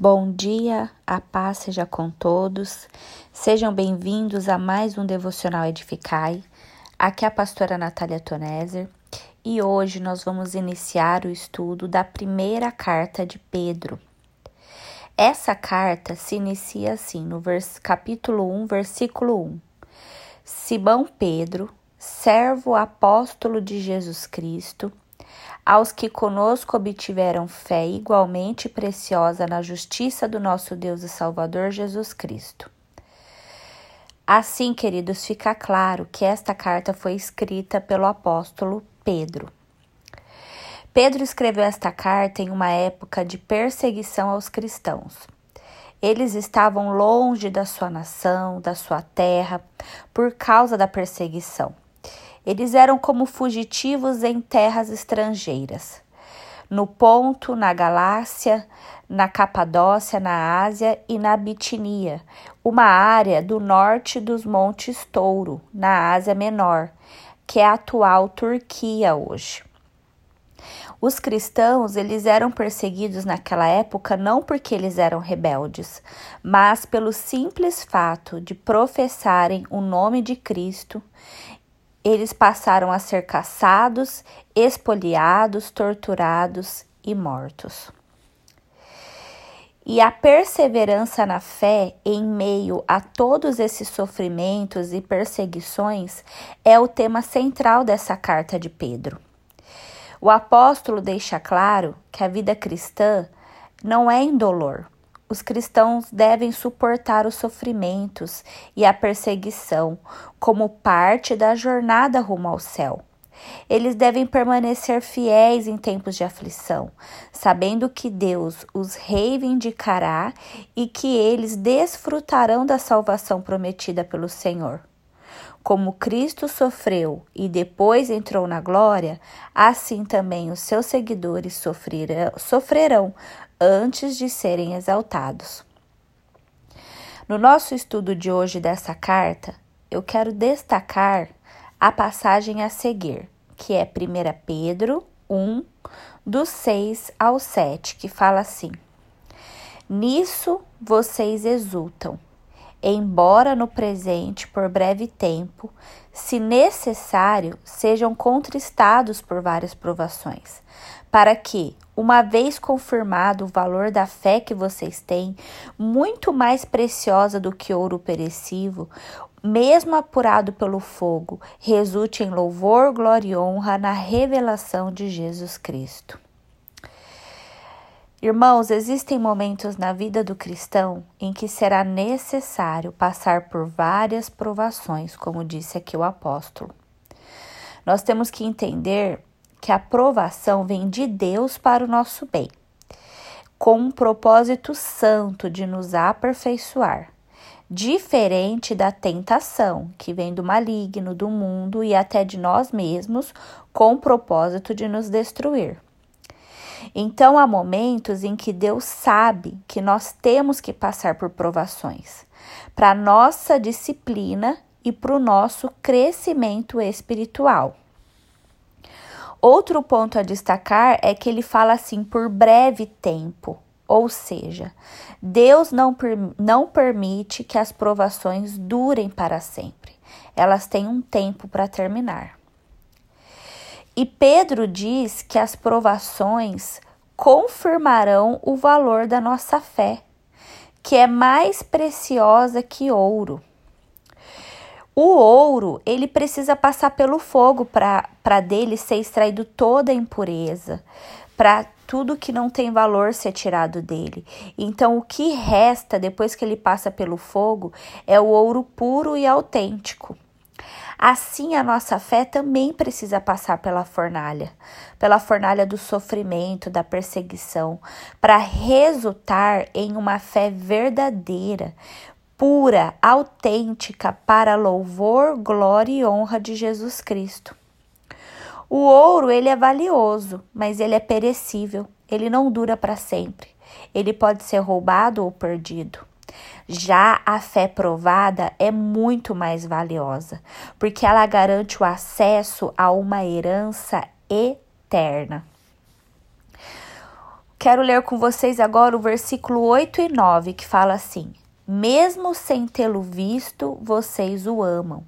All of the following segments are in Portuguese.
Bom dia, a paz seja com todos. Sejam bem-vindos a mais um Devocional Edificai. Aqui é a pastora Natália Toneser e hoje nós vamos iniciar o estudo da primeira carta de Pedro. Essa carta se inicia assim, no capítulo 1, versículo 1. Simão Pedro, servo apóstolo de Jesus Cristo, aos que conosco obtiveram fé igualmente preciosa na justiça do nosso Deus e Salvador Jesus Cristo. Assim, queridos, fica claro que esta carta foi escrita pelo apóstolo Pedro. Pedro escreveu esta carta em uma época de perseguição aos cristãos. Eles estavam longe da sua nação, da sua terra, por causa da perseguição. Eles eram como fugitivos em terras estrangeiras. No Ponto, na Galácia, na Capadócia, na Ásia e na Bitinia, uma área do norte dos Montes Touro, na Ásia Menor, que é a atual Turquia hoje. Os cristãos, eles eram perseguidos naquela época não porque eles eram rebeldes, mas pelo simples fato de professarem o nome de Cristo eles passaram a ser caçados, espoliados, torturados e mortos. E a perseverança na fé em meio a todos esses sofrimentos e perseguições é o tema central dessa carta de Pedro. O apóstolo deixa claro que a vida cristã não é indolor, os cristãos devem suportar os sofrimentos e a perseguição como parte da jornada rumo ao céu. Eles devem permanecer fiéis em tempos de aflição, sabendo que Deus os reivindicará e que eles desfrutarão da salvação prometida pelo Senhor. Como Cristo sofreu e depois entrou na glória, assim também os seus seguidores sofrerão, antes de serem exaltados. No nosso estudo de hoje dessa carta, eu quero destacar a passagem a seguir, que é 1 Pedro 1, do 6 ao 7, que fala assim: Nisso vocês exultam, embora no presente, por breve tempo, se necessário, sejam contristados por várias provações, para que, uma vez confirmado o valor da fé que vocês têm, muito mais preciosa do que ouro perecível, mesmo apurado pelo fogo, resulte em louvor, glória e honra na revelação de Jesus Cristo. Irmãos, existem momentos na vida do cristão em que será necessário passar por várias provações, como disse aqui o apóstolo. Nós temos que entender que a provação vem de Deus para o nosso bem, com um propósito santo de nos aperfeiçoar, diferente da tentação que vem do maligno, do mundo e até de nós mesmos, com o propósito de nos destruir. Então há momentos em que Deus sabe que nós temos que passar por provações para nossa disciplina e para o nosso crescimento espiritual. Outro ponto a destacar é que ele fala assim por breve tempo, ou seja, Deus não, não permite que as provações durem para sempre, elas têm um tempo para terminar. E Pedro diz que as provações confirmarão o valor da nossa fé, que é mais preciosa que ouro. O ouro, ele precisa passar pelo fogo para dele ser extraído toda a impureza, para tudo que não tem valor ser tirado dele. Então, o que resta depois que ele passa pelo fogo é o ouro puro e autêntico. Assim, a nossa fé também precisa passar pela fornalha, pela fornalha do sofrimento, da perseguição, para resultar em uma fé verdadeira, pura, autêntica para louvor, glória e honra de Jesus Cristo. O ouro, ele é valioso, mas ele é perecível, ele não dura para sempre. Ele pode ser roubado ou perdido. Já a fé provada é muito mais valiosa, porque ela garante o acesso a uma herança eterna. quero ler com vocês agora o versículo 8 e 9, que fala assim: Mesmo sem tê-lo visto, vocês o amam.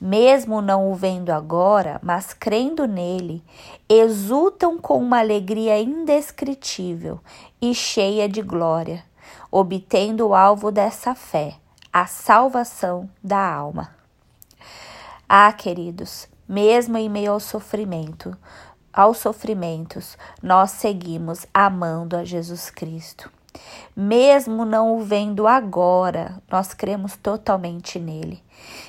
Mesmo não o vendo agora, mas crendo nele, exultam com uma alegria indescritível e cheia de glória, obtendo o alvo dessa fé, a salvação da alma. Ah, queridos, mesmo em meio ao sofrimento, aos sofrimentos, nós seguimos amando a Jesus Cristo. Mesmo não o vendo agora, nós cremos totalmente nele.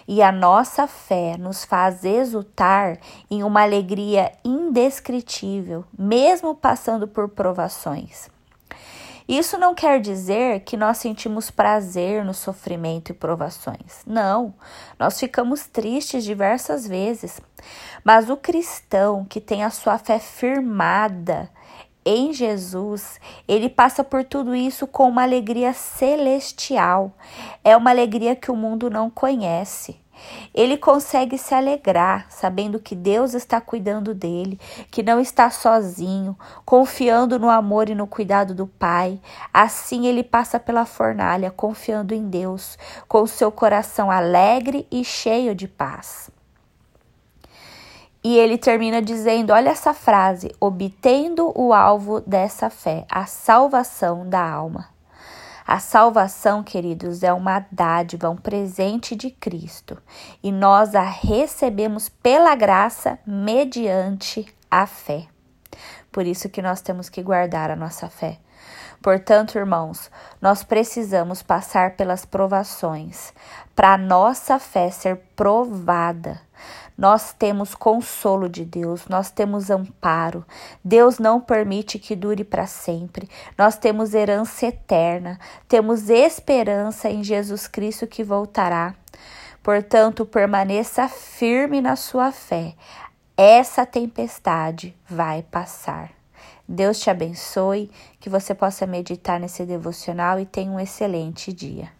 E a nossa fé nos faz exultar em uma alegria indescritível, mesmo passando por provações. Isso não quer dizer que nós sentimos prazer no sofrimento e provações. Não, nós ficamos tristes diversas vezes. Mas o cristão que tem a sua fé firmada em Jesus, ele passa por tudo isso com uma alegria celestial. É uma alegria que o mundo não conhece. Ele consegue se alegrar, sabendo que Deus está cuidando dele, que não está sozinho, confiando no amor e no cuidado do Pai. Assim ele passa pela fornalha, confiando em Deus, com seu coração alegre e cheio de paz. E ele termina dizendo: olha essa frase, obtendo o alvo dessa fé, a salvação da alma. A salvação, queridos, é uma dádiva, um presente de Cristo, e nós a recebemos pela graça mediante a fé. Por isso que nós temos que guardar a nossa fé. Portanto, irmãos, nós precisamos passar pelas provações para nossa fé ser provada. Nós temos consolo de Deus, nós temos amparo. Deus não permite que dure para sempre. Nós temos herança eterna, temos esperança em Jesus Cristo que voltará. Portanto, permaneça firme na sua fé. Essa tempestade vai passar. Deus te abençoe, que você possa meditar nesse devocional e tenha um excelente dia.